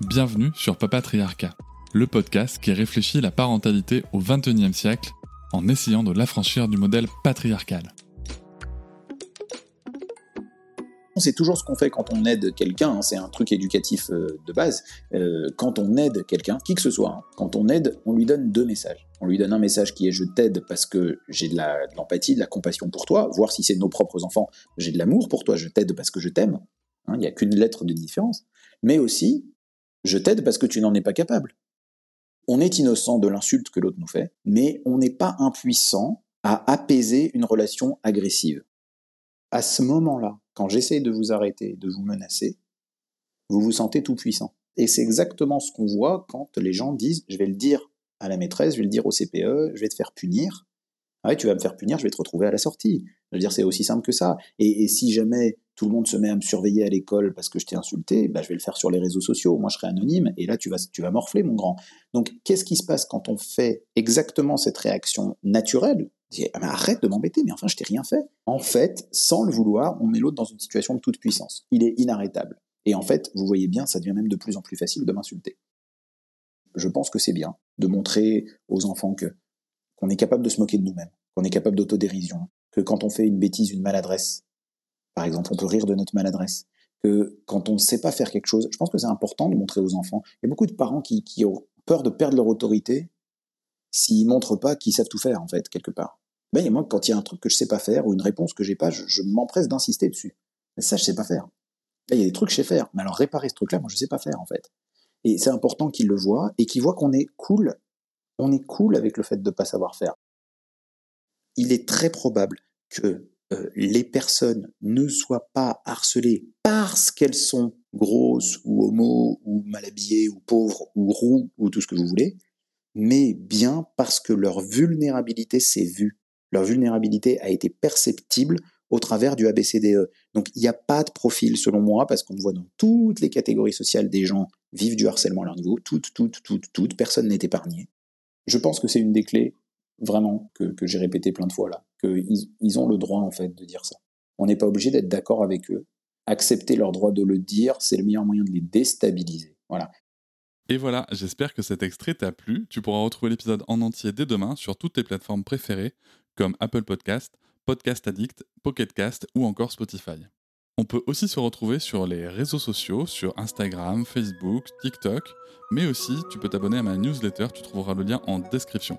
Bienvenue sur Papatriarcat, le podcast qui réfléchit la parentalité au XXIe siècle en essayant de l'affranchir du modèle patriarcal. C'est toujours ce qu'on fait quand on aide quelqu'un, hein, c'est un truc éducatif euh, de base. Euh, quand on aide quelqu'un, qui que ce soit, hein, quand on aide, on lui donne deux messages. On lui donne un message qui est je t'aide parce que j'ai de l'empathie, de, la compassion pour toi, voir si c'est nos propres enfants, j'ai de l'amour pour toi, je t'aide parce que je t'aime. Hein, il n'y a qu'une lettre de différence. Mais aussi, je t'aide parce que tu n'en es pas capable. On est innocent de l'insulte que l'autre nous fait, mais on n'est pas impuissant à apaiser une relation agressive. À ce moment-là, quand j'essaie de vous arrêter, de vous menacer, vous vous sentez tout puissant. Et c'est exactement ce qu'on voit quand les gens disent je vais le dire à la maîtresse, je vais le dire au CPE, je vais te faire punir. Ouais, tu vas me faire punir, je vais te retrouver à la sortie. Je veux dire, c'est aussi simple que ça. Et, si jamais tout le monde se met à me surveiller à l'école parce que je t'ai insulté, bah, je vais le faire sur les réseaux sociaux. Moi, je serai anonyme et là, tu vas, tu vas morfler, mon grand. Donc, qu'est-ce qui se passe quand on fait exactement cette réaction naturelle? Ah, arrête de m'embêter, mais enfin, je t'ai rien fait. En fait, sans le vouloir, on met l'autre dans une situation de toute puissance. Il est inarrêtable. Et en fait, vous voyez bien, ça devient même de plus en plus facile de m'insulter. Je pense que c'est bien de montrer aux enfants que qu'on est capable de se moquer de nous-mêmes, qu'on est capable d'autodérision, que quand on fait une bêtise, une maladresse, par exemple, on peut rire de notre maladresse, que quand on ne sait pas faire quelque chose, je pense que c'est important de montrer aux enfants. Il y a beaucoup de parents qui, ont peur de perdre leur autorité s'ils montrent pas qu'ils savent tout faire, en fait, quelque part. Ben, moi, quand il y a un truc que je sais pas faire ou une réponse que j'ai pas, je, m'empresse d'insister dessus. Mais ça, je sais pas faire. il y a des trucs que je sais faire. Mais alors, réparer ce truc-là, moi, je sais pas faire, en fait. Et c'est important qu'ils le voient et qu'ils voient qu'on est cool. On est cool avec le fait de pas savoir faire il est très probable que euh, les personnes ne soient pas harcelées parce qu'elles sont grosses ou homo ou mal habillées ou pauvres ou roux ou tout ce que vous voulez, mais bien parce que leur vulnérabilité s'est vue. Leur vulnérabilité a été perceptible au travers du ABCDE. Donc il n'y a pas de profil selon moi, parce qu'on voit dans toutes les catégories sociales des gens vivent du harcèlement à leur niveau, toutes, toutes, toutes, toutes, personne n'est épargné. Je pense que c'est une des clés vraiment, que, j'ai répété plein de fois là, qu'ils ils ont le droit en fait de dire ça. On n'est pas obligé d'être d'accord avec eux. Accepter leur droit de le dire, c'est le meilleur moyen de les déstabiliser. Voilà. Et voilà, j'espère que cet extrait t'a plu. Tu pourras retrouver l'épisode en entier dès demain sur toutes tes plateformes préférées, comme Apple Podcast, Podcast Addict, Pocket Cast ou encore Spotify. On peut aussi se retrouver sur les réseaux sociaux, sur Instagram, Facebook, TikTok, mais aussi tu peux t'abonner à ma newsletter, tu trouveras le lien en description.